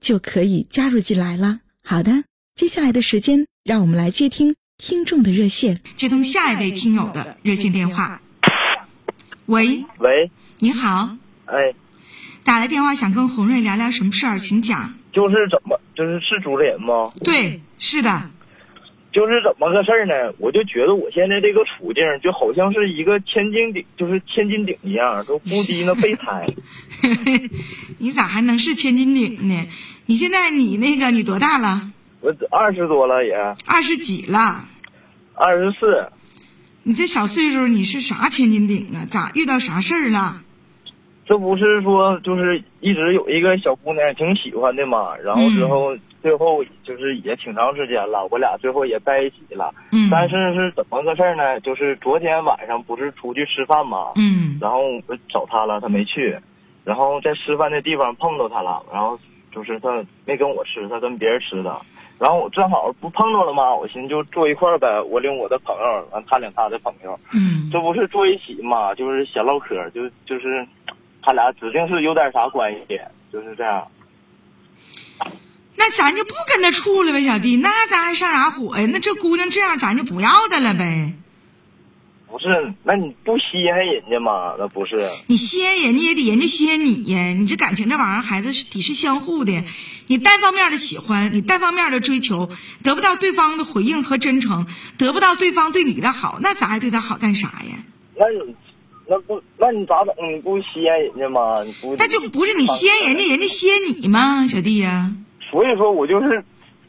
就可以加入进来了。好的，接下来的时间，让我们来接听听众的热线，接通下一位听友的热线电话。喂喂，你好，哎，打来电话想跟洪瑞聊聊什么事儿，请讲。就是怎么，就是是主持人吗？对，是的。就是怎么个事儿呢？我就觉得我现在这个处境就好像是一个千斤顶，就是千斤顶一样，都不低那备胎。你咋还能是千斤顶呢？你现在你那个你多大了？我二十多了也。二十几了？二十四。你这小岁数你是啥千斤顶啊？咋遇到啥事儿了？这不是说就是一直有一个小姑娘挺喜欢的嘛，然后之后。最后就是也挺长时间了，我俩最后也在一起了。嗯。但是是怎么个事儿呢？就是昨天晚上不是出去吃饭嘛？嗯。然后我找他了，他没去。然后在吃饭的地方碰到他了，然后就是他没跟我吃，他跟别人吃的。然后我正好不碰着了吗？我寻思就坐一块儿呗，我领我的朋友，完他领他的朋友。嗯。这不是坐一起嘛？就是闲唠嗑，就就是他俩指定是有点啥关系，就是这样。那咱就不跟他处了呗，小弟。那咱还上啥火呀？那这姑娘这样，咱就不要她了呗。不是，那你不稀罕人家吗？那不是。你稀罕人家也得人家稀罕你呀。你这感情这玩意儿，孩子是得是相互的。你单方面的喜欢，你单方面的追求，得不到对方的回应和真诚，得不到对方对你的好，那咱还对他好干啥呀？那你那不那你咋整？你不稀罕人家吗？你不那就不是你稀罕人家，人家稀罕你吗，小弟呀？所以说我就是，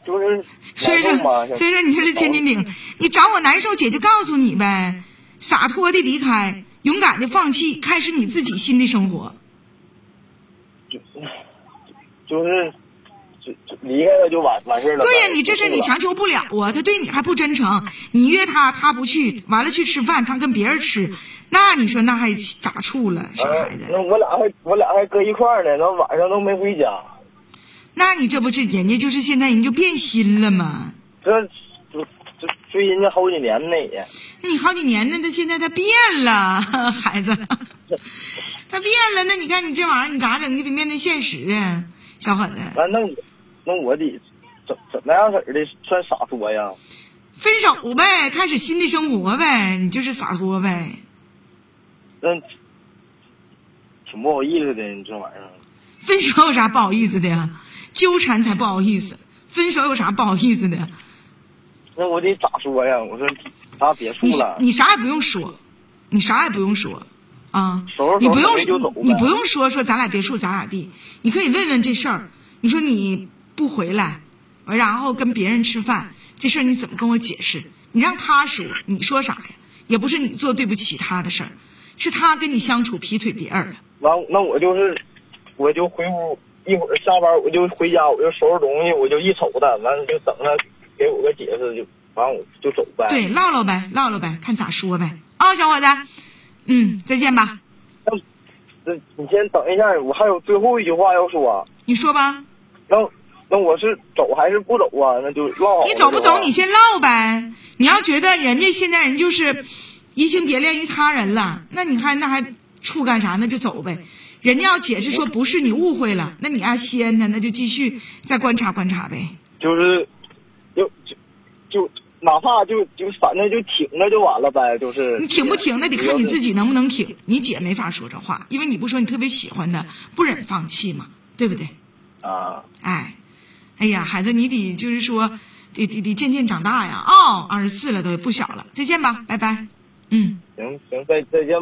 就是所以说，所以说你就是千斤顶，你找我难受，姐就告诉你呗，洒脱的离开，勇敢的放弃，开始你自己新的生活。就就是，就离开了就完完事了。对呀，你这事你强求不了啊，他对你还不真诚，你约他他不去，完了去吃饭他跟别人吃，那你说那还咋处了？傻孩子。那我俩还我俩还搁一块儿呢，那晚上都没回家。那你这不是人家就是现在人就变心了吗？这这这追人家好几年呢也。那你好几年呢？他现在他变了，孩子，他变了。那你看你这玩意儿你咋整？你得面对现实啊，小伙子。那那那我得怎怎么样式的算洒脱呀？分手呗，开始新的生活呗，你就是洒脱呗。那挺不好意思的，你这玩意儿。分手有啥不好意思的呀？纠缠才不好意思，分手有啥不好意思的？那我得咋说呀？我说咱别处了。你啥也不用说，你啥也不用说，啊，你不用你不用说说咱俩别处咋咋地，你可以问问这事儿。你说你不回来，然后跟别人吃饭，这事儿你怎么跟我解释？你让他说，你说啥呀？也不是你做对不起他的事儿，是他跟你相处劈腿别人了。完，那我就是，我就回屋。一会儿下班我就回家，我就收拾东西，我就一瞅他，完了就等他给我个解释，就完我就走呗。对，唠唠呗，唠唠呗，看咋说呗。啊，小伙子，嗯，再见吧。那，那你先等一下，我还有最后一句话要说。你说吧。那那我是走还是不走啊？那就唠。你走不走？你先唠呗。你要觉得人家现在人就是移情别恋于他人了，那你还那还处干啥？那就走呗。人家要解释说不是你误会了，那你要先呢，那就继续再观察观察呗。就是，就就就哪怕就就反正就挺着就完了呗，就是。你挺不挺，那得看你自己能不能挺。你姐没法说这话，因为你不说你特别喜欢的，不忍放弃嘛，对不对？啊。哎，哎呀，孩子，你得就是说，得得得渐渐长大呀哦，二十四了都不小了，再见吧，拜拜。嗯，行行，再再见吧。